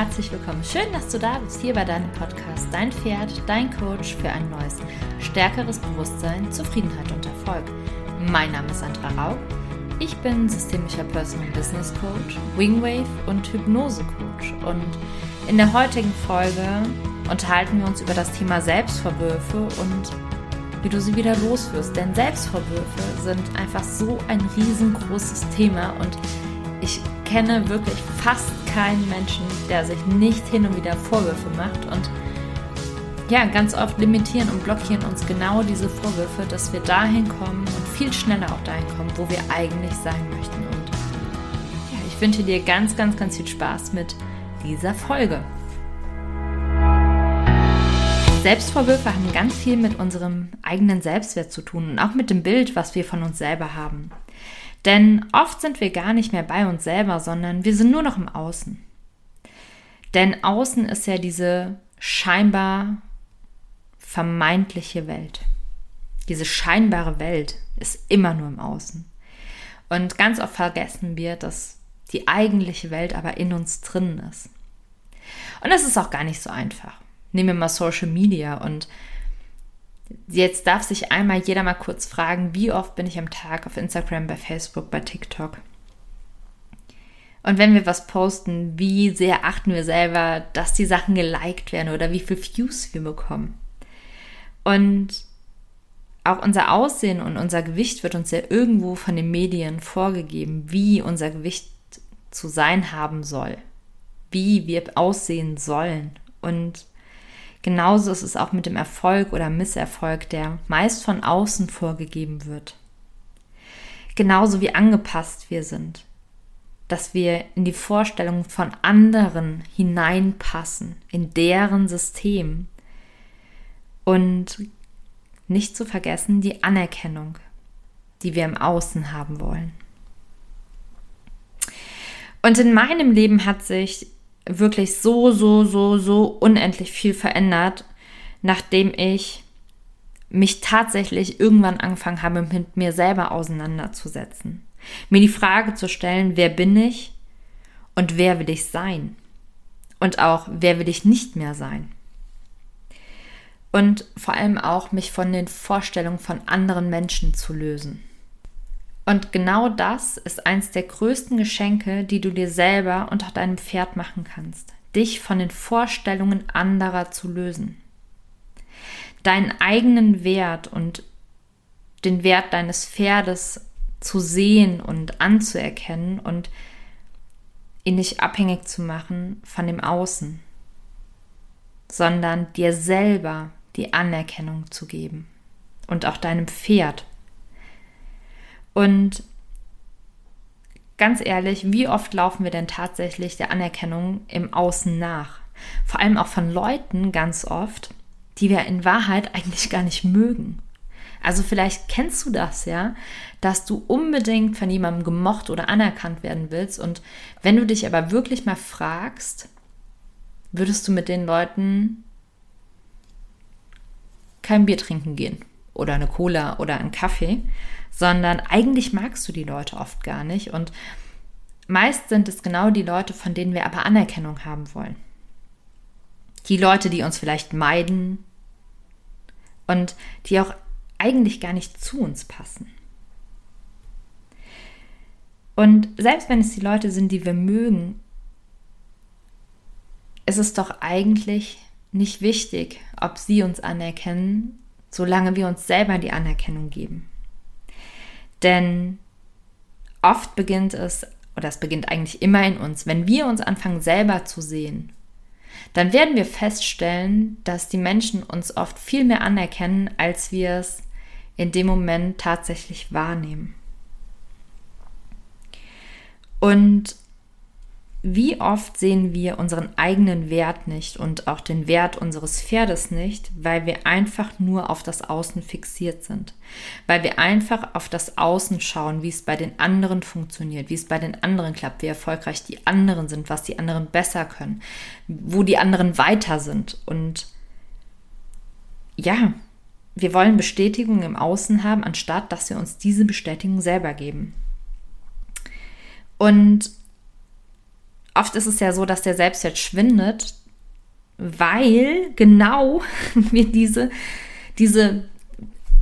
herzlich willkommen. Schön, dass du da bist, hier bei deinem Podcast Dein Pferd, dein Coach für ein neues, stärkeres Bewusstsein, Zufriedenheit und Erfolg. Mein Name ist Sandra Rau. Ich bin systemischer Personal Business Coach, Wingwave und Hypnose Coach. Und in der heutigen Folge unterhalten wir uns über das Thema Selbstvorwürfe und wie du sie wieder loswirst. Denn Selbstvorwürfe sind einfach so ein riesengroßes Thema und ich kenne wirklich fast keinen Menschen, der sich nicht hin und wieder Vorwürfe macht. Und ja, ganz oft limitieren und blockieren uns genau diese Vorwürfe, dass wir dahin kommen und viel schneller auch dahin kommen, wo wir eigentlich sein möchten. Und ja, ich wünsche dir ganz, ganz, ganz viel Spaß mit dieser Folge. Selbstvorwürfe haben ganz viel mit unserem eigenen Selbstwert zu tun und auch mit dem Bild, was wir von uns selber haben. Denn oft sind wir gar nicht mehr bei uns selber, sondern wir sind nur noch im Außen. Denn außen ist ja diese scheinbar vermeintliche Welt. Diese scheinbare Welt ist immer nur im Außen. Und ganz oft vergessen wir, dass die eigentliche Welt aber in uns drin ist. Und das ist auch gar nicht so einfach. Nehmen wir mal Social Media und Jetzt darf sich einmal jeder mal kurz fragen, wie oft bin ich am Tag auf Instagram, bei Facebook, bei TikTok? Und wenn wir was posten, wie sehr achten wir selber, dass die Sachen geliked werden oder wie viel Views wir bekommen? Und auch unser Aussehen und unser Gewicht wird uns ja irgendwo von den Medien vorgegeben, wie unser Gewicht zu sein haben soll, wie wir aussehen sollen. Und Genauso ist es auch mit dem Erfolg oder Misserfolg, der meist von außen vorgegeben wird. Genauso wie angepasst wir sind, dass wir in die Vorstellung von anderen hineinpassen, in deren System. Und nicht zu vergessen die Anerkennung, die wir im Außen haben wollen. Und in meinem Leben hat sich wirklich so, so, so, so unendlich viel verändert, nachdem ich mich tatsächlich irgendwann angefangen habe, mit mir selber auseinanderzusetzen. Mir die Frage zu stellen, wer bin ich und wer will ich sein? Und auch, wer will ich nicht mehr sein? Und vor allem auch, mich von den Vorstellungen von anderen Menschen zu lösen. Und genau das ist eins der größten Geschenke, die du dir selber und auch deinem Pferd machen kannst. Dich von den Vorstellungen anderer zu lösen. Deinen eigenen Wert und den Wert deines Pferdes zu sehen und anzuerkennen und ihn nicht abhängig zu machen von dem Außen, sondern dir selber die Anerkennung zu geben und auch deinem Pferd und ganz ehrlich, wie oft laufen wir denn tatsächlich der Anerkennung im Außen nach? Vor allem auch von Leuten ganz oft, die wir in Wahrheit eigentlich gar nicht mögen. Also vielleicht kennst du das ja, dass du unbedingt von jemandem gemocht oder anerkannt werden willst und wenn du dich aber wirklich mal fragst, würdest du mit den Leuten kein Bier trinken gehen oder eine Cola oder einen Kaffee, sondern eigentlich magst du die Leute oft gar nicht und meist sind es genau die Leute, von denen wir aber Anerkennung haben wollen. Die Leute, die uns vielleicht meiden und die auch eigentlich gar nicht zu uns passen. Und selbst wenn es die Leute sind, die wir mögen, ist es doch eigentlich nicht wichtig, ob sie uns anerkennen, solange wir uns selber die Anerkennung geben. Denn oft beginnt es, oder es beginnt eigentlich immer in uns, wenn wir uns anfangen selber zu sehen, dann werden wir feststellen, dass die Menschen uns oft viel mehr anerkennen, als wir es in dem Moment tatsächlich wahrnehmen. Und wie oft sehen wir unseren eigenen Wert nicht und auch den Wert unseres Pferdes nicht, weil wir einfach nur auf das Außen fixiert sind. Weil wir einfach auf das Außen schauen, wie es bei den anderen funktioniert, wie es bei den anderen klappt, wie erfolgreich die anderen sind, was die anderen besser können, wo die anderen weiter sind. Und ja, wir wollen Bestätigung im Außen haben, anstatt dass wir uns diese Bestätigung selber geben. Und oft ist es ja so, dass der Selbstwert schwindet, weil genau wir diese, diese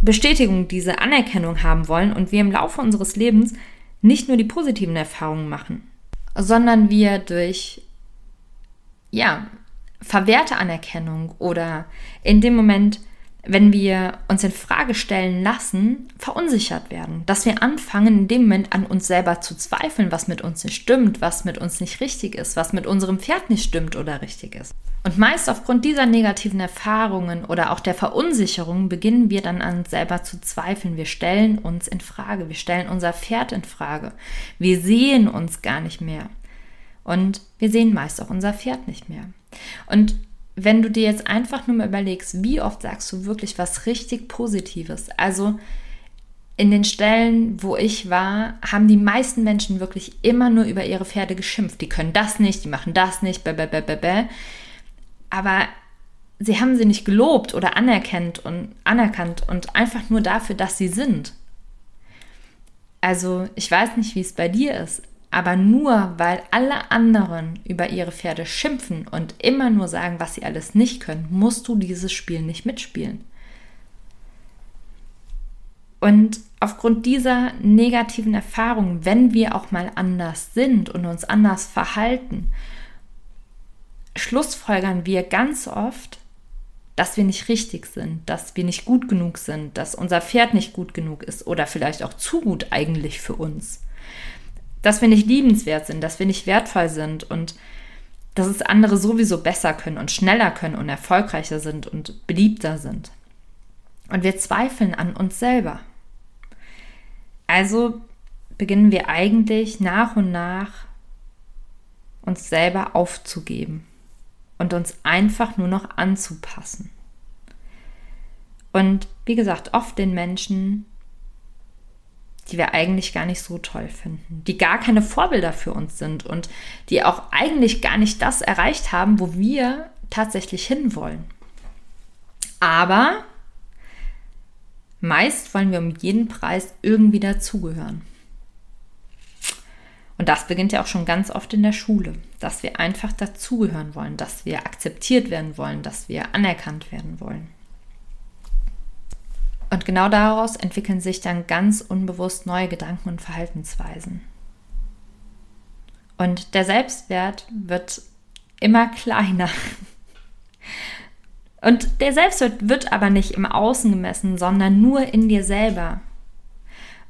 Bestätigung, diese Anerkennung haben wollen und wir im Laufe unseres Lebens nicht nur die positiven Erfahrungen machen, sondern wir durch ja, verwehrte Anerkennung oder in dem Moment wenn wir uns in Frage stellen lassen, verunsichert werden. Dass wir anfangen, in dem Moment an uns selber zu zweifeln, was mit uns nicht stimmt, was mit uns nicht richtig ist, was mit unserem Pferd nicht stimmt oder richtig ist. Und meist aufgrund dieser negativen Erfahrungen oder auch der Verunsicherung beginnen wir dann an uns selber zu zweifeln. Wir stellen uns in Frage, wir stellen unser Pferd in Frage. Wir sehen uns gar nicht mehr. Und wir sehen meist auch unser Pferd nicht mehr. Und wenn du dir jetzt einfach nur mal überlegst, wie oft sagst du wirklich was richtig Positives? Also in den Stellen, wo ich war, haben die meisten Menschen wirklich immer nur über ihre Pferde geschimpft. Die können das nicht, die machen das nicht, bäh, bäh, bäh, bäh, bäh. aber sie haben sie nicht gelobt oder anerkannt und anerkannt und einfach nur dafür, dass sie sind. Also ich weiß nicht, wie es bei dir ist, aber nur weil alle anderen über ihre Pferde schimpfen und immer nur sagen, was sie alles nicht können, musst du dieses Spiel nicht mitspielen. Und aufgrund dieser negativen Erfahrung, wenn wir auch mal anders sind und uns anders verhalten, schlussfolgern wir ganz oft, dass wir nicht richtig sind, dass wir nicht gut genug sind, dass unser Pferd nicht gut genug ist oder vielleicht auch zu gut eigentlich für uns dass wir nicht liebenswert sind, dass wir nicht wertvoll sind und dass es andere sowieso besser können und schneller können und erfolgreicher sind und beliebter sind. Und wir zweifeln an uns selber. Also beginnen wir eigentlich nach und nach uns selber aufzugeben und uns einfach nur noch anzupassen. Und wie gesagt, oft den Menschen, die wir eigentlich gar nicht so toll finden, die gar keine Vorbilder für uns sind und die auch eigentlich gar nicht das erreicht haben, wo wir tatsächlich hinwollen. Aber meist wollen wir um jeden Preis irgendwie dazugehören. Und das beginnt ja auch schon ganz oft in der Schule, dass wir einfach dazugehören wollen, dass wir akzeptiert werden wollen, dass wir anerkannt werden wollen. Und genau daraus entwickeln sich dann ganz unbewusst neue Gedanken und Verhaltensweisen. Und der Selbstwert wird immer kleiner. Und der Selbstwert wird aber nicht im Außen gemessen, sondern nur in dir selber.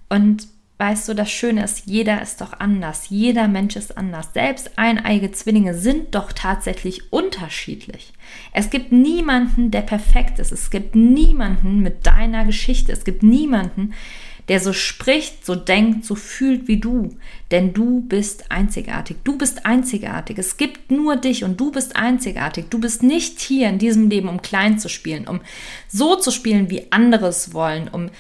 Und weißt du, das Schöne ist, jeder ist doch anders. Jeder Mensch ist anders. Selbst eineige Zwillinge sind doch tatsächlich unterschiedlich. Es gibt niemanden, der perfekt ist. Es gibt niemanden mit deiner Geschichte. Es gibt niemanden, der so spricht, so denkt, so fühlt wie du. Denn du bist einzigartig. Du bist einzigartig. Es gibt nur dich und du bist einzigartig. Du bist nicht hier in diesem Leben, um klein zu spielen, um so zu spielen, wie andere es wollen, um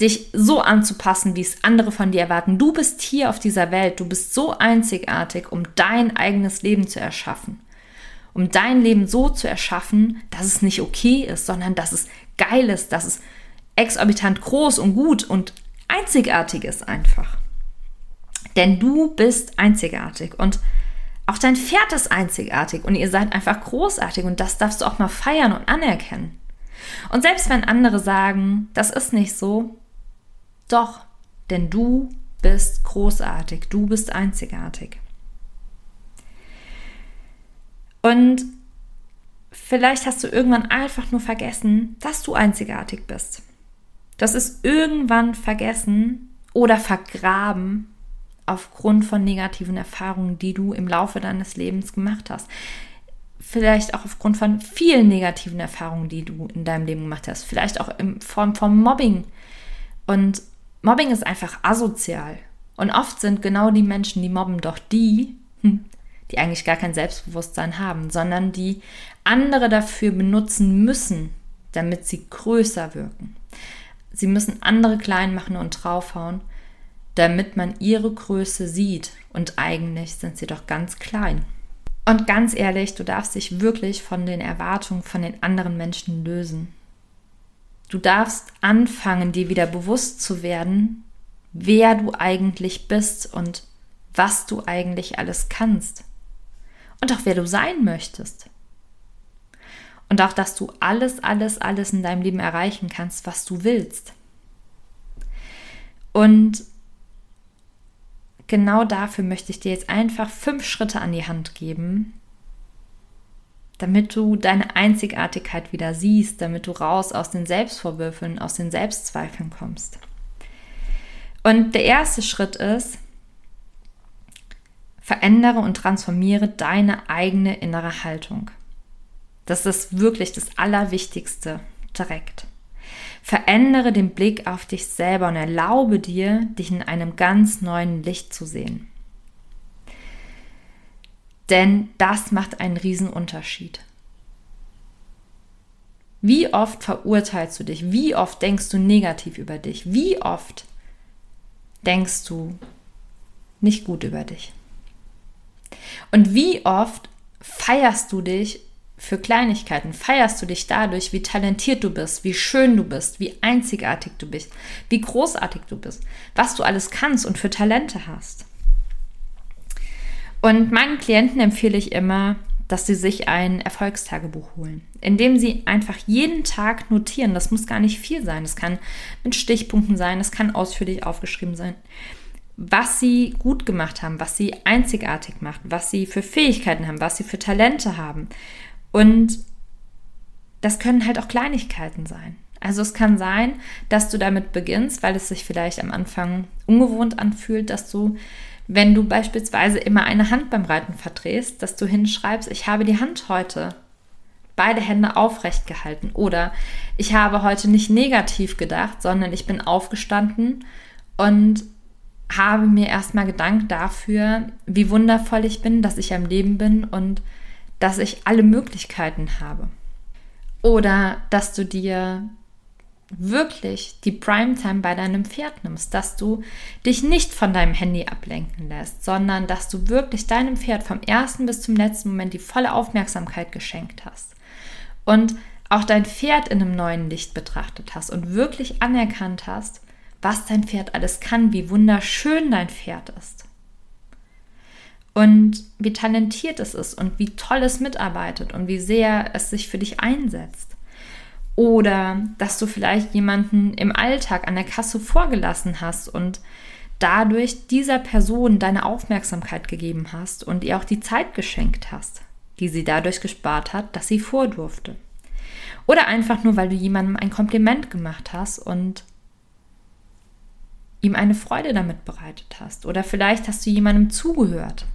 dich so anzupassen, wie es andere von dir erwarten. Du bist hier auf dieser Welt, du bist so einzigartig, um dein eigenes Leben zu erschaffen. Um dein Leben so zu erschaffen, dass es nicht okay ist, sondern dass es geil ist, dass es exorbitant groß und gut und einzigartig ist einfach. Denn du bist einzigartig und auch dein Pferd ist einzigartig und ihr seid einfach großartig und das darfst du auch mal feiern und anerkennen. Und selbst wenn andere sagen, das ist nicht so, doch, denn du bist großartig, du bist einzigartig. Und vielleicht hast du irgendwann einfach nur vergessen, dass du einzigartig bist. Das ist irgendwann vergessen oder vergraben aufgrund von negativen Erfahrungen, die du im Laufe deines Lebens gemacht hast. Vielleicht auch aufgrund von vielen negativen Erfahrungen, die du in deinem Leben gemacht hast. Vielleicht auch in Form von Mobbing. Und Mobbing ist einfach asozial. Und oft sind genau die Menschen, die mobben, doch die, hm, die eigentlich gar kein Selbstbewusstsein haben, sondern die andere dafür benutzen müssen, damit sie größer wirken. Sie müssen andere klein machen und draufhauen, damit man ihre Größe sieht. Und eigentlich sind sie doch ganz klein. Und ganz ehrlich, du darfst dich wirklich von den Erwartungen von den anderen Menschen lösen. Du darfst anfangen, dir wieder bewusst zu werden, wer du eigentlich bist und was du eigentlich alles kannst. und auch wer du sein möchtest. Und auch, dass du alles, alles, alles in deinem Leben erreichen kannst, was du willst. Und genau dafür möchte ich dir jetzt einfach fünf Schritte an die Hand geben, damit du deine Einzigartigkeit wieder siehst, damit du raus aus den Selbstvorwürfen, aus den Selbstzweifeln kommst. Und der erste Schritt ist, verändere und transformiere deine eigene innere Haltung. Das ist wirklich das Allerwichtigste direkt. Verändere den Blick auf dich selber und erlaube dir, dich in einem ganz neuen Licht zu sehen. Denn das macht einen riesen Unterschied. Wie oft verurteilst du dich? Wie oft denkst du negativ über dich? Wie oft denkst du nicht gut über dich? Und wie oft feierst du dich für Kleinigkeiten? Feierst du dich dadurch, wie talentiert du bist, wie schön du bist, wie einzigartig du bist, wie großartig du bist, was du alles kannst und für Talente hast? Und meinen Klienten empfehle ich immer, dass sie sich ein Erfolgstagebuch holen, in dem sie einfach jeden Tag notieren. Das muss gar nicht viel sein. Das kann mit Stichpunkten sein, das kann ausführlich aufgeschrieben sein, was sie gut gemacht haben, was sie einzigartig macht, was sie für Fähigkeiten haben, was sie für Talente haben. Und das können halt auch Kleinigkeiten sein. Also es kann sein, dass du damit beginnst, weil es sich vielleicht am Anfang ungewohnt anfühlt, dass du wenn du beispielsweise immer eine Hand beim Reiten verdrehst, dass du hinschreibst, ich habe die Hand heute beide Hände aufrecht gehalten oder ich habe heute nicht negativ gedacht, sondern ich bin aufgestanden und habe mir erstmal Gedanken dafür, wie wundervoll ich bin, dass ich am Leben bin und dass ich alle Möglichkeiten habe. Oder dass du dir wirklich die Primetime bei deinem Pferd nimmst, dass du dich nicht von deinem Handy ablenken lässt, sondern dass du wirklich deinem Pferd vom ersten bis zum letzten Moment die volle Aufmerksamkeit geschenkt hast und auch dein Pferd in einem neuen Licht betrachtet hast und wirklich anerkannt hast, was dein Pferd alles kann, wie wunderschön dein Pferd ist und wie talentiert es ist und wie toll es mitarbeitet und wie sehr es sich für dich einsetzt. Oder dass du vielleicht jemanden im Alltag an der Kasse vorgelassen hast und dadurch dieser Person deine Aufmerksamkeit gegeben hast und ihr auch die Zeit geschenkt hast, die sie dadurch gespart hat, dass sie vordurfte. Oder einfach nur, weil du jemandem ein Kompliment gemacht hast und ihm eine Freude damit bereitet hast. Oder vielleicht hast du jemandem zugehört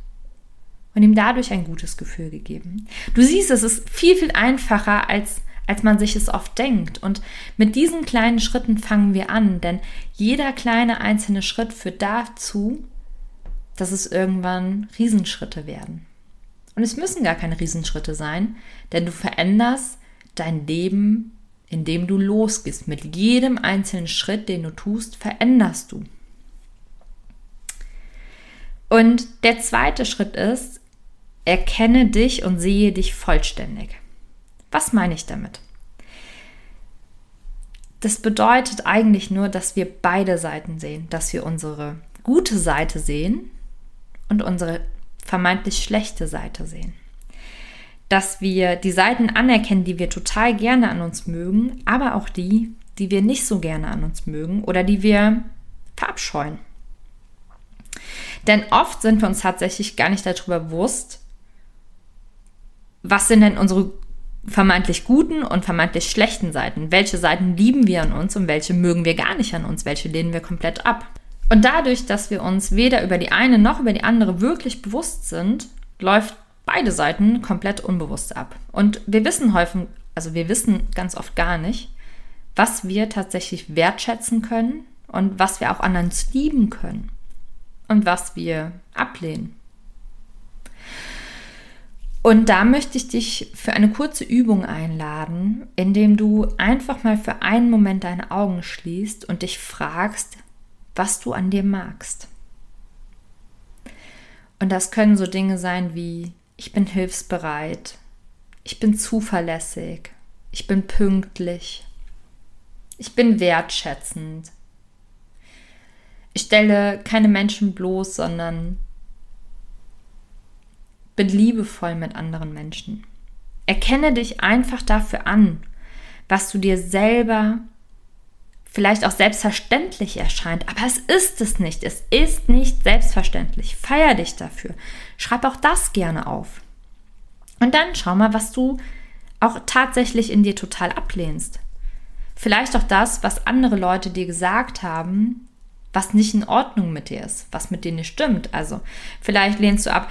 und ihm dadurch ein gutes Gefühl gegeben. Du siehst, es ist viel, viel einfacher, als als man sich es oft denkt. Und mit diesen kleinen Schritten fangen wir an, denn jeder kleine einzelne Schritt führt dazu, dass es irgendwann Riesenschritte werden. Und es müssen gar keine Riesenschritte sein, denn du veränderst dein Leben, indem du losgehst. Mit jedem einzelnen Schritt, den du tust, veränderst du. Und der zweite Schritt ist, erkenne dich und sehe dich vollständig. Was meine ich damit? Das bedeutet eigentlich nur, dass wir beide Seiten sehen, dass wir unsere gute Seite sehen und unsere vermeintlich schlechte Seite sehen. Dass wir die Seiten anerkennen, die wir total gerne an uns mögen, aber auch die, die wir nicht so gerne an uns mögen oder die wir verabscheuen. Denn oft sind wir uns tatsächlich gar nicht darüber bewusst, was sind denn unsere vermeintlich guten und vermeintlich schlechten Seiten. Welche Seiten lieben wir an uns und welche mögen wir gar nicht an uns, welche lehnen wir komplett ab. Und dadurch, dass wir uns weder über die eine noch über die andere wirklich bewusst sind, läuft beide Seiten komplett unbewusst ab. Und wir wissen häufig, also wir wissen ganz oft gar nicht, was wir tatsächlich wertschätzen können und was wir auch an uns lieben können und was wir ablehnen. Und da möchte ich dich für eine kurze Übung einladen, indem du einfach mal für einen Moment deine Augen schließt und dich fragst, was du an dir magst. Und das können so Dinge sein wie, ich bin hilfsbereit, ich bin zuverlässig, ich bin pünktlich, ich bin wertschätzend, ich stelle keine Menschen bloß, sondern bin liebevoll mit anderen Menschen. Erkenne dich einfach dafür an, was du dir selber vielleicht auch selbstverständlich erscheint, aber es ist es nicht. Es ist nicht selbstverständlich. Feier dich dafür. Schreib auch das gerne auf. Und dann schau mal, was du auch tatsächlich in dir total ablehnst. Vielleicht auch das, was andere Leute dir gesagt haben, was nicht in Ordnung mit dir ist, was mit dir nicht stimmt. Also vielleicht lehnst du ab,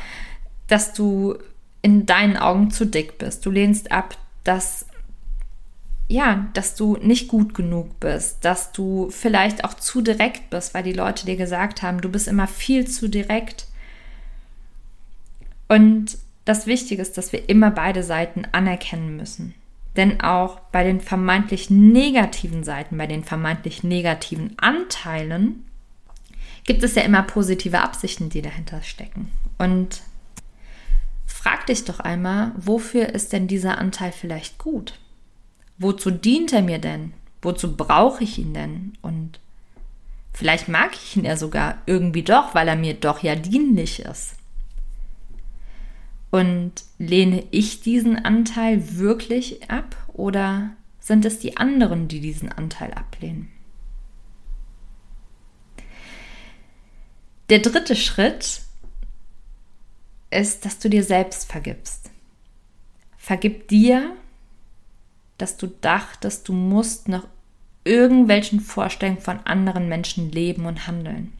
dass du in deinen Augen zu dick bist. Du lehnst ab, dass ja, dass du nicht gut genug bist, dass du vielleicht auch zu direkt bist, weil die Leute dir gesagt haben, du bist immer viel zu direkt. Und das Wichtige ist, dass wir immer beide Seiten anerkennen müssen. Denn auch bei den vermeintlich negativen Seiten, bei den vermeintlich negativen Anteilen, gibt es ja immer positive Absichten, die dahinter stecken. Und frag dich doch einmal, wofür ist denn dieser Anteil vielleicht gut? Wozu dient er mir denn? Wozu brauche ich ihn denn? Und vielleicht mag ich ihn ja sogar irgendwie doch, weil er mir doch ja dienlich ist. Und lehne ich diesen Anteil wirklich ab oder sind es die anderen, die diesen Anteil ablehnen? Der dritte Schritt ist, dass du dir selbst vergibst. Vergib dir dass du dachtest, du musst nach irgendwelchen Vorstellungen von anderen Menschen leben und handeln.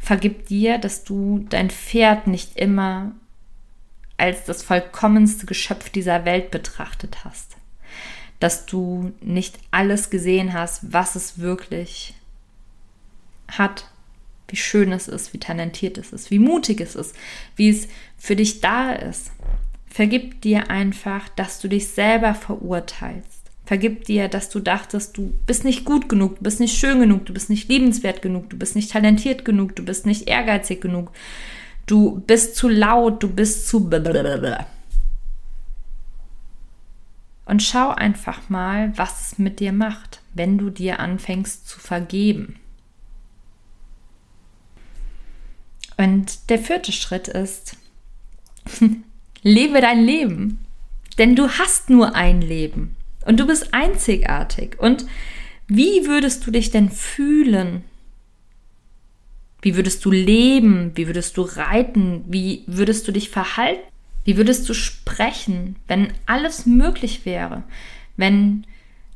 Vergib dir, dass du dein Pferd nicht immer als das vollkommenste Geschöpf dieser Welt betrachtet hast. Dass du nicht alles gesehen hast, was es wirklich hat, wie schön es ist, wie talentiert es ist, wie mutig es ist, wie es für dich da ist. Vergib dir einfach, dass du dich selber verurteilst. Vergib dir, dass du dachtest, du bist nicht gut genug, du bist nicht schön genug, du bist nicht liebenswert genug, du bist nicht talentiert genug, du bist nicht ehrgeizig genug, du bist zu laut, du bist zu. Und schau einfach mal, was es mit dir macht, wenn du dir anfängst zu vergeben. Und der vierte Schritt ist, Lebe dein Leben. Denn du hast nur ein Leben und du bist einzigartig. Und wie würdest du dich denn fühlen? Wie würdest du leben? Wie würdest du reiten? Wie würdest du dich verhalten? Wie würdest du sprechen, wenn alles möglich wäre? Wenn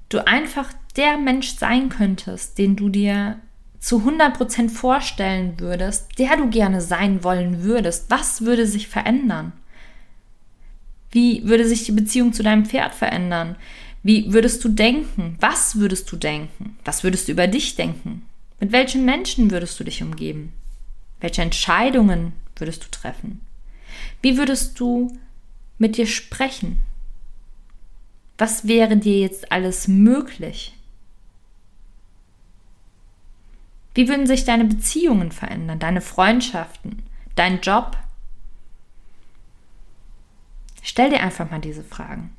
du einfach der Mensch sein könntest, den du dir zu 100% vorstellen würdest, der du gerne sein wollen würdest, was würde sich verändern? Wie würde sich die Beziehung zu deinem Pferd verändern? Wie würdest du denken? Was würdest du denken? Was würdest du über dich denken? Mit welchen Menschen würdest du dich umgeben? Welche Entscheidungen würdest du treffen? Wie würdest du mit dir sprechen? Was wäre dir jetzt alles möglich? Wie würden sich deine Beziehungen verändern, deine Freundschaften, dein Job, Stell dir einfach mal diese Fragen.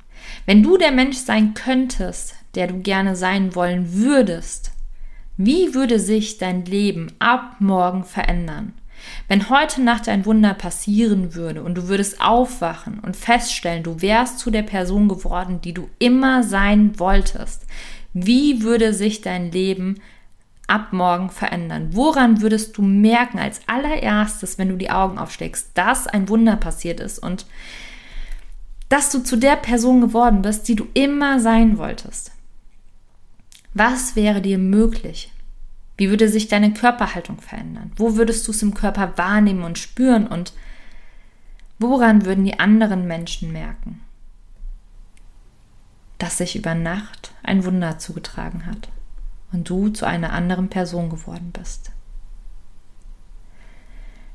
Wenn du der Mensch sein könntest, der du gerne sein wollen würdest, wie würde sich dein Leben ab morgen verändern? Wenn heute Nacht ein Wunder passieren würde und du würdest aufwachen und feststellen, du wärst zu der Person geworden, die du immer sein wolltest, wie würde sich dein Leben ab morgen verändern? Woran würdest du merken als allererstes, wenn du die Augen aufschlägst, dass ein Wunder passiert ist und dass du zu der Person geworden bist, die du immer sein wolltest. Was wäre dir möglich? Wie würde sich deine Körperhaltung verändern? Wo würdest du es im Körper wahrnehmen und spüren? Und woran würden die anderen Menschen merken, dass sich über Nacht ein Wunder zugetragen hat und du zu einer anderen Person geworden bist?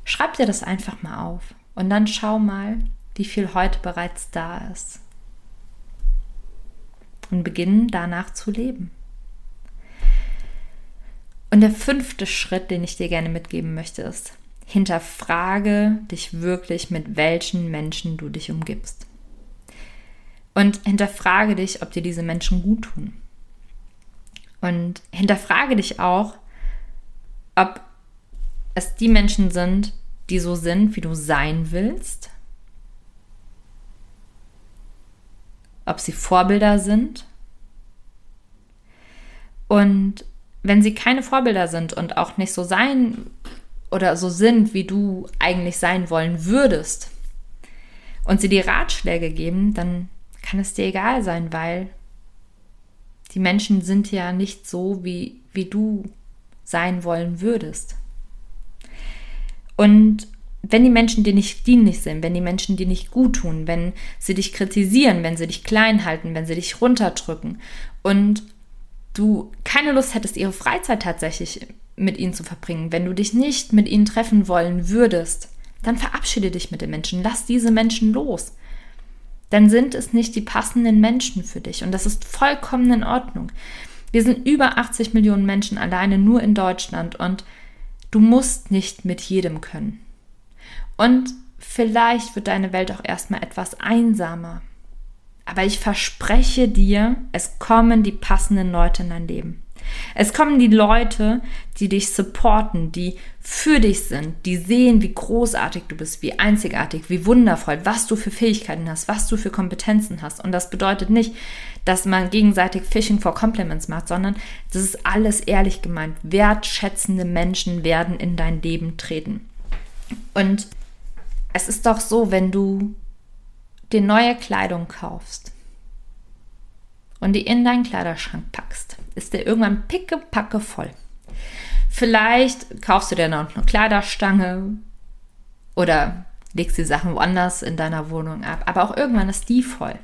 Schreib dir das einfach mal auf und dann schau mal, wie viel heute bereits da ist. Und beginnen danach zu leben. Und der fünfte Schritt, den ich dir gerne mitgeben möchte, ist, hinterfrage dich wirklich, mit welchen Menschen du dich umgibst. Und hinterfrage dich, ob dir diese Menschen gut tun. Und hinterfrage dich auch, ob es die Menschen sind, die so sind, wie du sein willst. Ob sie Vorbilder sind. Und wenn sie keine Vorbilder sind und auch nicht so sein oder so sind, wie du eigentlich sein wollen würdest, und sie dir Ratschläge geben, dann kann es dir egal sein, weil die Menschen sind ja nicht so, wie, wie du sein wollen würdest. Und wenn die Menschen dir nicht dienlich sind, wenn die Menschen dir nicht gut tun, wenn sie dich kritisieren, wenn sie dich klein halten, wenn sie dich runterdrücken und du keine Lust hättest, ihre Freizeit tatsächlich mit ihnen zu verbringen, wenn du dich nicht mit ihnen treffen wollen würdest, dann verabschiede dich mit den Menschen, lass diese Menschen los. Dann sind es nicht die passenden Menschen für dich und das ist vollkommen in Ordnung. Wir sind über 80 Millionen Menschen alleine nur in Deutschland und du musst nicht mit jedem können. Und vielleicht wird deine Welt auch erstmal etwas einsamer. Aber ich verspreche dir, es kommen die passenden Leute in dein Leben. Es kommen die Leute, die dich supporten, die für dich sind, die sehen, wie großartig du bist, wie einzigartig, wie wundervoll, was du für Fähigkeiten hast, was du für Kompetenzen hast. Und das bedeutet nicht, dass man gegenseitig Fishing for Compliments macht, sondern das ist alles ehrlich gemeint. Wertschätzende Menschen werden in dein Leben treten. Und es ist doch so, wenn du dir neue Kleidung kaufst und die in deinen Kleiderschrank packst, ist der irgendwann pickepacke voll. Vielleicht kaufst du dir noch eine Kleiderstange oder legst die Sachen woanders in deiner Wohnung ab, aber auch irgendwann ist die voll.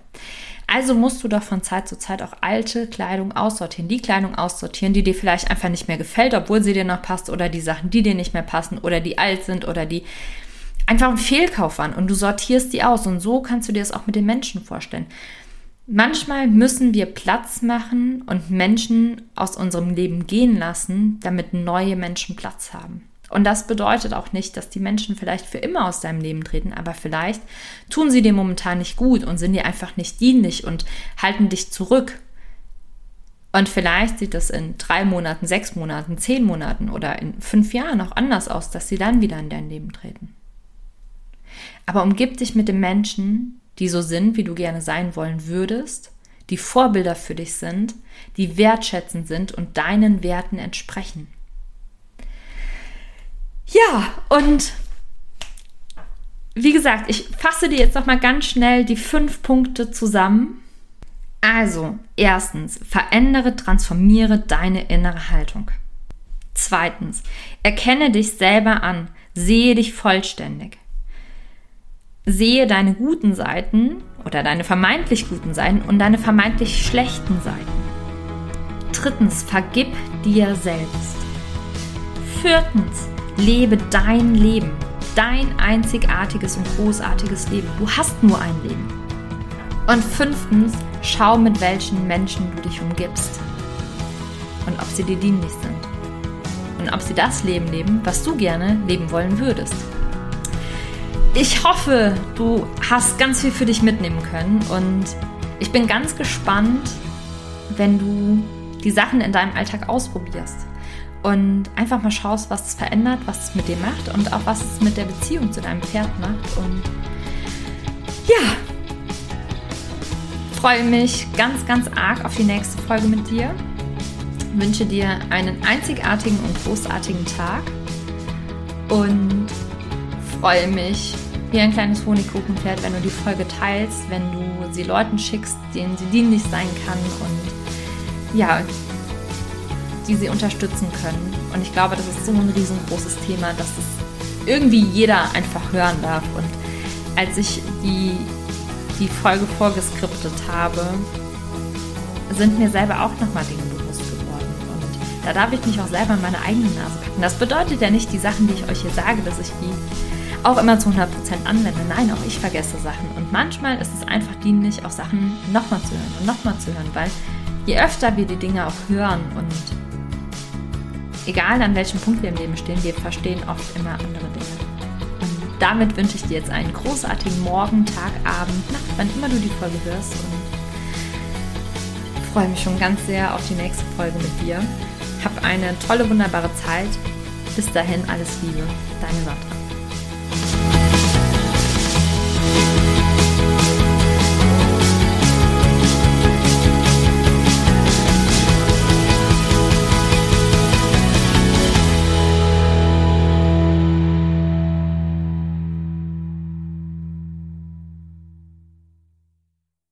Also musst du doch von Zeit zu Zeit auch alte Kleidung aussortieren, die Kleidung aussortieren, die dir vielleicht einfach nicht mehr gefällt, obwohl sie dir noch passt, oder die Sachen, die dir nicht mehr passen, oder die alt sind, oder die einfach ein Fehlkauf waren und du sortierst die aus. Und so kannst du dir das auch mit den Menschen vorstellen. Manchmal müssen wir Platz machen und Menschen aus unserem Leben gehen lassen, damit neue Menschen Platz haben. Und das bedeutet auch nicht, dass die Menschen vielleicht für immer aus deinem Leben treten, aber vielleicht tun sie dir momentan nicht gut und sind dir einfach nicht dienlich und halten dich zurück. Und vielleicht sieht das in drei Monaten, sechs Monaten, zehn Monaten oder in fünf Jahren auch anders aus, dass sie dann wieder in dein Leben treten. Aber umgib dich mit den Menschen, die so sind, wie du gerne sein wollen würdest, die Vorbilder für dich sind, die wertschätzend sind und deinen Werten entsprechen. Ja, und wie gesagt, ich fasse dir jetzt noch mal ganz schnell die fünf Punkte zusammen. Also, erstens, verändere, transformiere deine innere Haltung. Zweitens, erkenne dich selber an, sehe dich vollständig. Sehe deine guten Seiten oder deine vermeintlich guten Seiten und deine vermeintlich schlechten Seiten. Drittens, vergib dir selbst. Viertens, lebe dein Leben. Dein einzigartiges und großartiges Leben. Du hast nur ein Leben. Und fünftens, schau, mit welchen Menschen du dich umgibst. Und ob sie dir dienlich sind. Und ob sie das Leben leben, was du gerne leben wollen würdest. Ich hoffe, du hast ganz viel für dich mitnehmen können und ich bin ganz gespannt, wenn du die Sachen in deinem Alltag ausprobierst und einfach mal schaust, was es verändert, was es mit dir macht und auch was es mit der Beziehung zu deinem Pferd macht. Und ja, freue mich ganz, ganz arg auf die nächste Folge mit dir. Wünsche dir einen einzigartigen und großartigen Tag und freue mich wie ein kleines Honigkuchenpferd, wenn du die Folge teilst, wenn du sie Leuten schickst, denen sie dienlich sein kann und ja, die sie unterstützen können. Und ich glaube, das ist so ein riesengroßes Thema, dass es irgendwie jeder einfach hören darf. Und als ich die, die Folge vorgeskriptet habe, sind mir selber auch nochmal Dinge bewusst geworden. Und da darf ich mich auch selber in meine eigene Nase packen. Das bedeutet ja nicht die Sachen, die ich euch hier sage, dass ich die auch immer zu 100% anwende. Nein, auch ich vergesse Sachen. Und manchmal ist es einfach dienlich, auch Sachen nochmal zu hören und nochmal zu hören, weil je öfter wir die Dinge auch hören und egal an welchem Punkt wir im Leben stehen, wir verstehen oft immer andere Dinge. Und damit wünsche ich dir jetzt einen großartigen Morgen, Tag, Abend, Nacht, wann immer du die Folge hörst. Und freue mich schon ganz sehr auf die nächste Folge mit dir. Hab eine tolle, wunderbare Zeit. Bis dahin alles Liebe, deine Sandra.